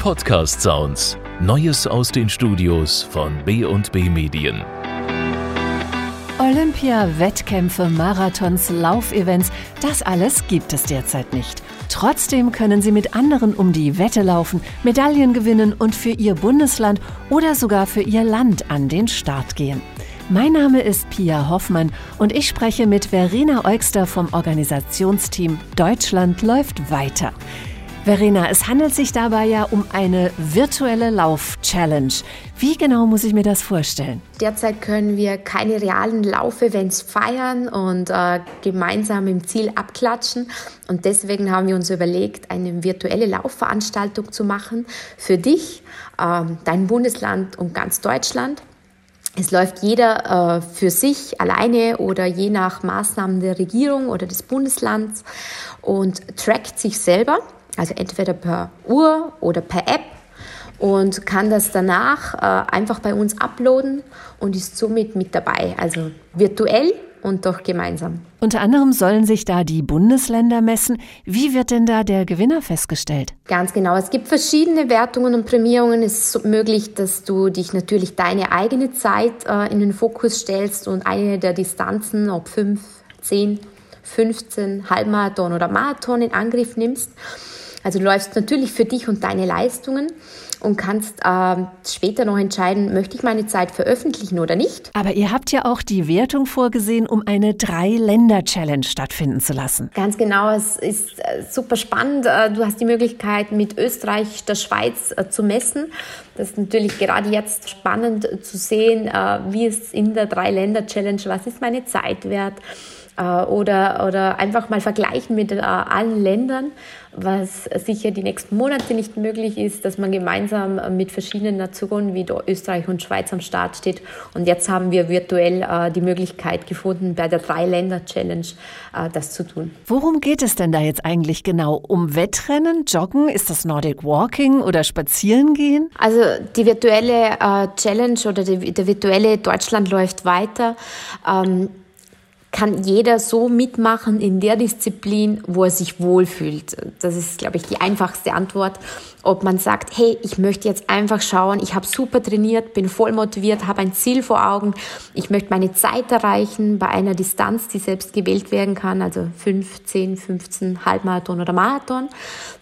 Podcast Sounds. Neues aus den Studios von B&B Medien. Olympia, Wettkämpfe, Marathons, Laufevents, das alles gibt es derzeit nicht. Trotzdem können Sie mit anderen um die Wette laufen, Medaillen gewinnen und für Ihr Bundesland oder sogar für Ihr Land an den Start gehen. Mein Name ist Pia Hoffmann und ich spreche mit Verena Eugster vom Organisationsteam Deutschland läuft weiter. Verena, es handelt sich dabei ja um eine virtuelle Lauf-Challenge. Wie genau muss ich mir das vorstellen? Derzeit können wir keine realen Laufevents feiern und äh, gemeinsam im Ziel abklatschen. Und deswegen haben wir uns überlegt, eine virtuelle Laufveranstaltung zu machen für dich, äh, dein Bundesland und ganz Deutschland. Es läuft jeder äh, für sich alleine oder je nach Maßnahmen der Regierung oder des Bundeslands und trackt sich selber also entweder per Uhr oder per App und kann das danach äh, einfach bei uns uploaden und ist somit mit dabei, also virtuell und doch gemeinsam. Unter anderem sollen sich da die Bundesländer messen. Wie wird denn da der Gewinner festgestellt? Ganz genau. Es gibt verschiedene Wertungen und Prämierungen. Es ist möglich, dass du dich natürlich deine eigene Zeit äh, in den Fokus stellst und eine der Distanzen, ob 5, 10, 15, Halbmarathon oder Marathon in Angriff nimmst. Also du läufst natürlich für dich und deine Leistungen und kannst äh, später noch entscheiden, möchte ich meine Zeit veröffentlichen oder nicht. Aber ihr habt ja auch die Wertung vorgesehen, um eine Drei-Länder-Challenge stattfinden zu lassen. Ganz genau, es ist äh, super spannend. Äh, du hast die Möglichkeit, mit Österreich, der Schweiz äh, zu messen. Das ist natürlich gerade jetzt spannend zu sehen, wie es in der Drei-Länder-Challenge, was ist meine Zeit wert oder, oder einfach mal vergleichen mit allen Ländern was sicher die nächsten Monate nicht möglich ist, dass man gemeinsam mit verschiedenen Nationen wie Österreich und Schweiz am Start steht. Und jetzt haben wir virtuell äh, die Möglichkeit gefunden, bei der Drei-Länder-Challenge äh, das zu tun. Worum geht es denn da jetzt eigentlich genau? Um Wettrennen, Joggen? Ist das Nordic Walking oder Spazierengehen? Also die virtuelle äh, Challenge oder die, der virtuelle Deutschland läuft weiter. Ähm, kann jeder so mitmachen in der Disziplin, wo er sich wohlfühlt. Das ist, glaube ich, die einfachste Antwort. Ob man sagt, hey, ich möchte jetzt einfach schauen, ich habe super trainiert, bin voll motiviert, habe ein Ziel vor Augen, ich möchte meine Zeit erreichen bei einer Distanz, die selbst gewählt werden kann, also 5, 10, 15, Halbmarathon oder Marathon.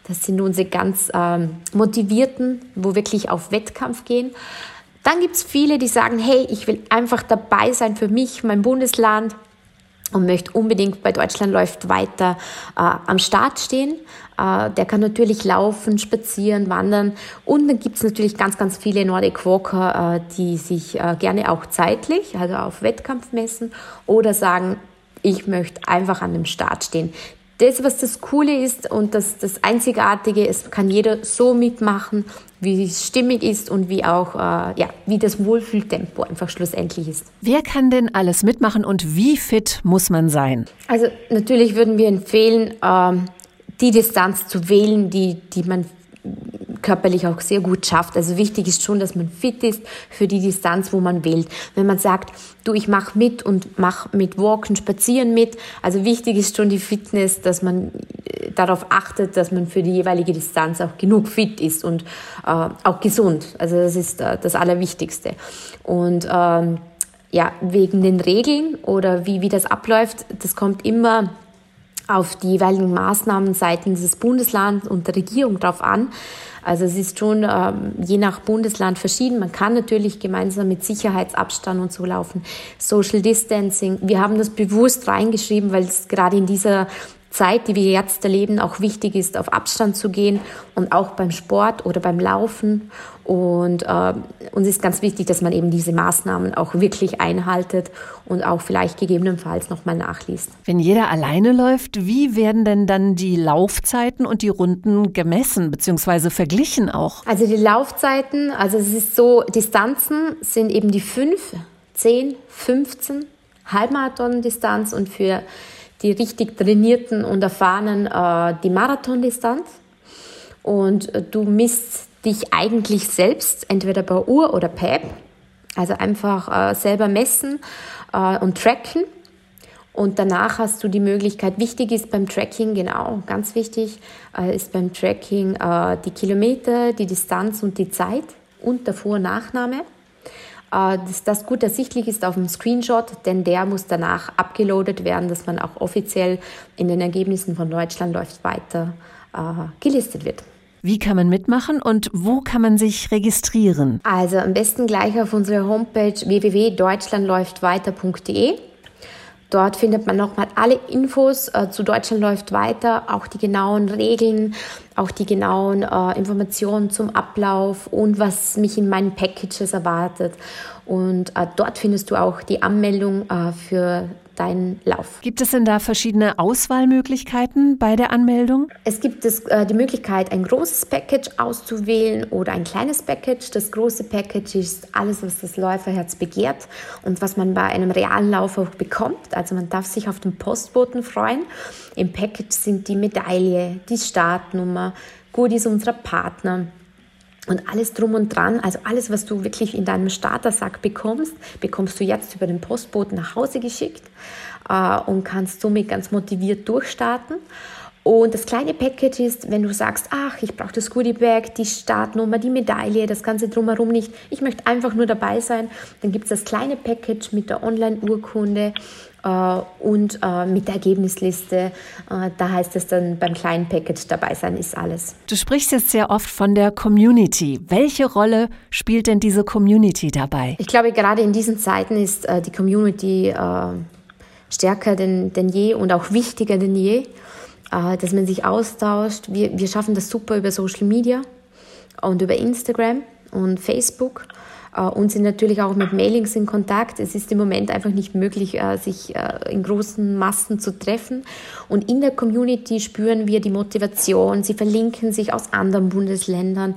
Das sind unsere ganz ähm, motivierten, wo wirklich auf Wettkampf gehen. Dann gibt es viele, die sagen, hey, ich will einfach dabei sein für mich, mein Bundesland, und möchte unbedingt bei Deutschland läuft weiter äh, am Start stehen. Äh, der kann natürlich laufen, spazieren, wandern und dann gibt es natürlich ganz, ganz viele Nordic Walker, äh, die sich äh, gerne auch zeitlich, also auf Wettkampf messen oder sagen, ich möchte einfach an dem Start stehen das, was das Coole ist und das, das Einzigartige, es kann jeder so mitmachen, wie es stimmig ist und wie auch, äh, ja, wie das Wohlfühltempo einfach schlussendlich ist. Wer kann denn alles mitmachen und wie fit muss man sein? Also natürlich würden wir empfehlen, ähm, die Distanz zu wählen, die, die man körperlich auch sehr gut schafft. Also wichtig ist schon, dass man fit ist für die Distanz, wo man wählt. Wenn man sagt, du, ich mache mit und mache mit Walken, Spazieren mit, also wichtig ist schon die Fitness, dass man äh, darauf achtet, dass man für die jeweilige Distanz auch genug fit ist und äh, auch gesund. Also das ist äh, das Allerwichtigste. Und ähm, ja, wegen den Regeln oder wie, wie das abläuft, das kommt immer auf die jeweiligen Maßnahmen seitens des Bundeslands und der Regierung drauf an. Also es ist schon ähm, je nach Bundesland verschieden. Man kann natürlich gemeinsam mit Sicherheitsabstand und so laufen. Social Distancing. Wir haben das bewusst reingeschrieben, weil es gerade in dieser Zeit, die wir jetzt erleben, auch wichtig ist, auf Abstand zu gehen und auch beim Sport oder beim Laufen. Und äh, uns ist ganz wichtig, dass man eben diese Maßnahmen auch wirklich einhaltet und auch vielleicht gegebenenfalls nochmal nachliest. Wenn jeder alleine läuft, wie werden denn dann die Laufzeiten und die Runden gemessen bzw. verglichen auch? Also die Laufzeiten, also es ist so, Distanzen sind eben die 5, 10, 15 Halbmarathon-Distanz und für die richtig trainierten und erfahrenen äh, die Marathondistanz. Und äh, du misst dich eigentlich selbst, entweder per Uhr oder per App. Also einfach äh, selber messen äh, und tracken. Und danach hast du die Möglichkeit, wichtig ist beim Tracking, genau, ganz wichtig, äh, ist beim Tracking äh, die Kilometer, die Distanz und die Zeit und der Vor- und Nachname. Äh, dass das gut ersichtlich ist auf dem Screenshot, denn der muss danach abgeloadet werden, dass man auch offiziell in den Ergebnissen von Deutschland läuft weiter äh, gelistet wird. Wie kann man mitmachen und wo kann man sich registrieren? Also am besten gleich auf unserer Homepage www.deutschlandläuftweiter.de. Dort findet man nochmal alle Infos äh, zu Deutschland läuft weiter, auch die genauen Regeln, auch die genauen äh, Informationen zum Ablauf und was mich in meinen Packages erwartet. Und äh, dort findest du auch die Anmeldung für deinen Lauf. Gibt es denn da verschiedene Auswahlmöglichkeiten bei der Anmeldung? Es gibt es, äh, die Möglichkeit, ein großes Package auszuwählen oder ein kleines Package. Das große Package ist alles, was das Läuferherz begehrt und was man bei einem realen Lauf auch bekommt. Also man darf sich auf den Postboten freuen. Im Package sind die Medaille, die Startnummer, Goodies unserer Partner, und alles drum und dran, also alles, was du wirklich in deinem Startersack bekommst, bekommst du jetzt über den Postboten nach Hause geschickt äh, und kannst somit ganz motiviert durchstarten. Und das kleine Package ist, wenn du sagst, ach, ich brauche das Goodie Bag, die Startnummer, die Medaille, das Ganze drumherum nicht, ich möchte einfach nur dabei sein, dann gibt es das kleine Package mit der Online-Urkunde äh, und äh, mit der Ergebnisliste. Äh, da heißt es dann beim kleinen Package dabei sein ist alles. Du sprichst jetzt sehr oft von der Community. Welche Rolle spielt denn diese Community dabei? Ich glaube, gerade in diesen Zeiten ist äh, die Community äh, stärker denn, denn je und auch wichtiger denn je äh, dass man sich austauscht. Wir, wir schaffen das super über Social Media und über Instagram und Facebook äh, und sind natürlich auch mit Mailings in Kontakt. Es ist im Moment einfach nicht möglich, äh, sich äh, in großen Massen zu treffen. Und in der Community spüren wir die Motivation. Sie verlinken sich aus anderen Bundesländern.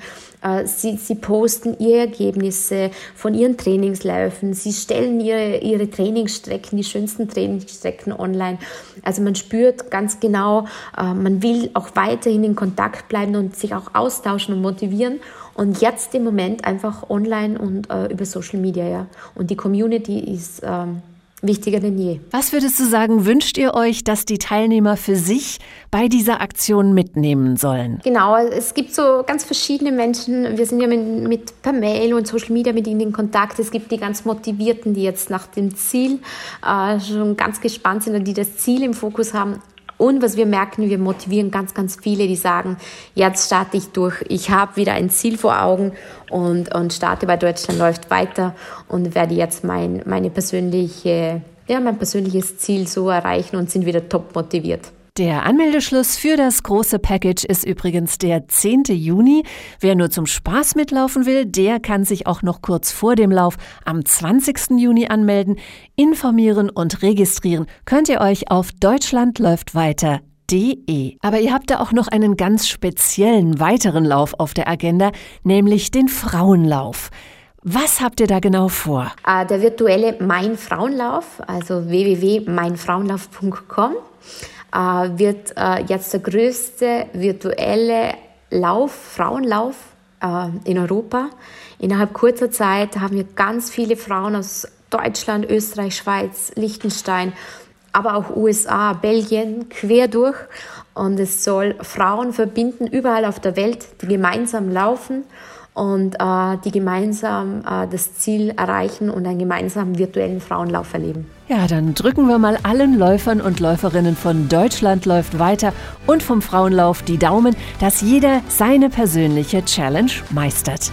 Sie, sie posten ihre Ergebnisse von ihren Trainingsläufen. Sie stellen ihre, ihre Trainingsstrecken, die schönsten Trainingsstrecken online. Also man spürt ganz genau, man will auch weiterhin in Kontakt bleiben und sich auch austauschen und motivieren. Und jetzt im Moment einfach online und äh, über Social Media, ja. Und die Community ist ähm, wichtiger denn je. Was würdest du sagen, wünscht ihr euch, dass die Teilnehmer für sich bei dieser Aktion mitnehmen sollen? Genau, es gibt so ganz verschiedene Menschen. Wir sind ja mit, mit per Mail und Social Media mit ihnen in Kontakt. Es gibt die ganz Motivierten, die jetzt nach dem Ziel äh, schon ganz gespannt sind und die das Ziel im Fokus haben. Und was wir merken, wir motivieren ganz, ganz viele, die sagen, jetzt starte ich durch, ich habe wieder ein Ziel vor Augen und, und starte bei Deutschland läuft weiter und werde jetzt mein, meine persönliche, ja, mein persönliches Ziel so erreichen und sind wieder top motiviert. Der Anmeldeschluss für das große Package ist übrigens der 10. Juni. Wer nur zum Spaß mitlaufen will, der kann sich auch noch kurz vor dem Lauf am 20. Juni anmelden. Informieren und registrieren könnt ihr euch auf deutschlandläuftweiter.de. Aber ihr habt da auch noch einen ganz speziellen weiteren Lauf auf der Agenda, nämlich den Frauenlauf. Was habt ihr da genau vor? Äh, der virtuelle Mein Frauenlauf, also www.meinfrauenlauf.com wird äh, jetzt der größte virtuelle Lauf, Frauenlauf äh, in Europa. Innerhalb kurzer Zeit haben wir ganz viele Frauen aus Deutschland, Österreich, Schweiz, Liechtenstein, aber auch USA, Belgien quer durch. Und es soll Frauen verbinden, überall auf der Welt, die gemeinsam laufen und äh, die gemeinsam äh, das Ziel erreichen und einen gemeinsamen virtuellen Frauenlauf erleben. Ja, dann drücken wir mal allen Läufern und Läuferinnen von Deutschland läuft weiter und vom Frauenlauf die Daumen, dass jeder seine persönliche Challenge meistert.